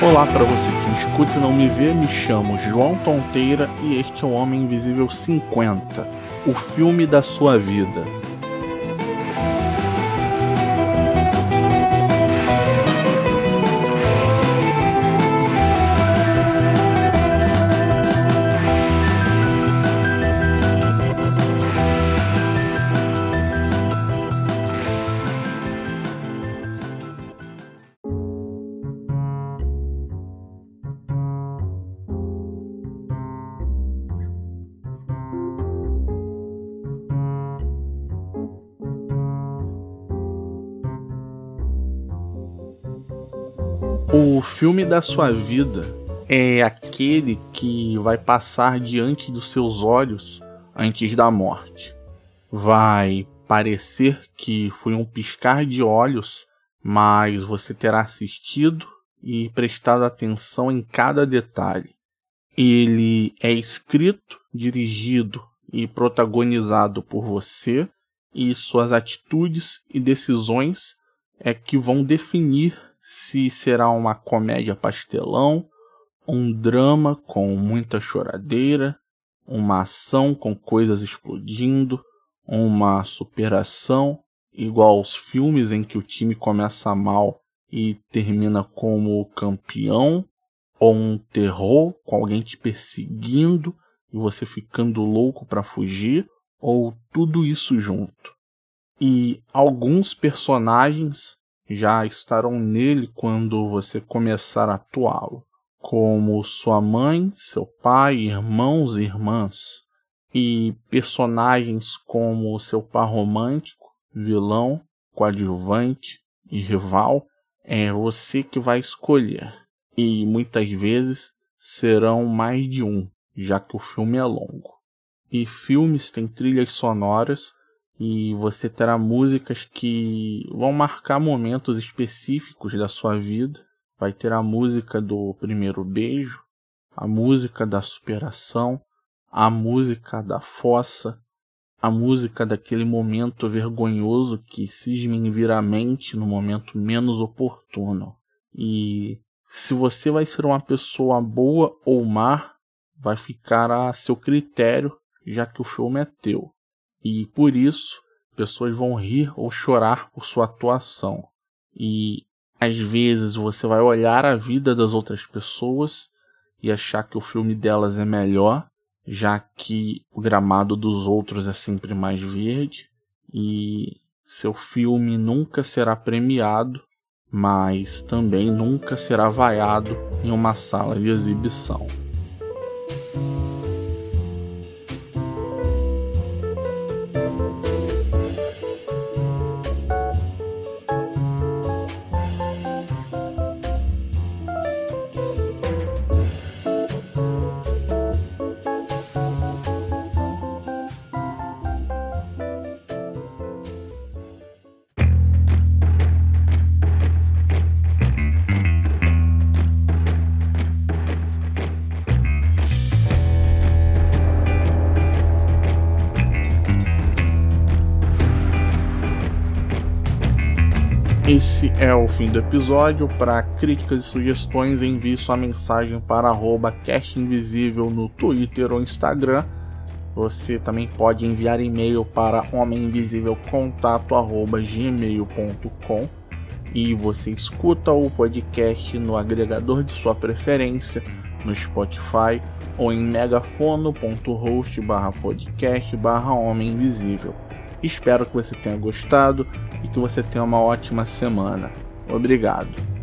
Olá para você que me escuta e não me vê, me chamo João Tonteira e este é o Homem Invisível 50, o filme da sua vida. O filme da sua vida é aquele que vai passar diante dos seus olhos antes da morte. Vai parecer que foi um piscar de olhos, mas você terá assistido e prestado atenção em cada detalhe. Ele é escrito, dirigido e protagonizado por você, e suas atitudes e decisões é que vão definir se será uma comédia pastelão, um drama com muita choradeira, uma ação com coisas explodindo, uma superação igual aos filmes em que o time começa mal e termina como campeão, ou um terror com alguém te perseguindo e você ficando louco para fugir, ou tudo isso junto. E alguns personagens já estarão nele quando você começar a atuá-lo, como sua mãe, seu pai, irmãos e irmãs, e personagens como seu par romântico, vilão, coadjuvante e rival, é você que vai escolher. E muitas vezes serão mais de um, já que o filme é longo. E filmes têm trilhas sonoras e você terá músicas que vão marcar momentos específicos da sua vida. Vai ter a música do primeiro beijo, a música da superação, a música da fossa, a música daquele momento vergonhoso que cisma em vir à mente no momento menos oportuno. E se você vai ser uma pessoa boa ou má, vai ficar a seu critério, já que o filme é teu e por isso pessoas vão rir ou chorar por sua atuação. E às vezes você vai olhar a vida das outras pessoas e achar que o filme delas é melhor, já que o gramado dos outros é sempre mais verde e seu filme nunca será premiado, mas também nunca será vaiado em uma sala de exibição. Esse é o fim do episódio. Para críticas e sugestões, envie sua mensagem para arroba Invisível no Twitter ou Instagram. Você também pode enviar e-mail para homeminvisívelcontato@gmail.com e você escuta o podcast no agregador de sua preferência, no Spotify ou em megafono.host/podcast/homem barra invisível. Espero que você tenha gostado e que você tenha uma ótima semana. Obrigado.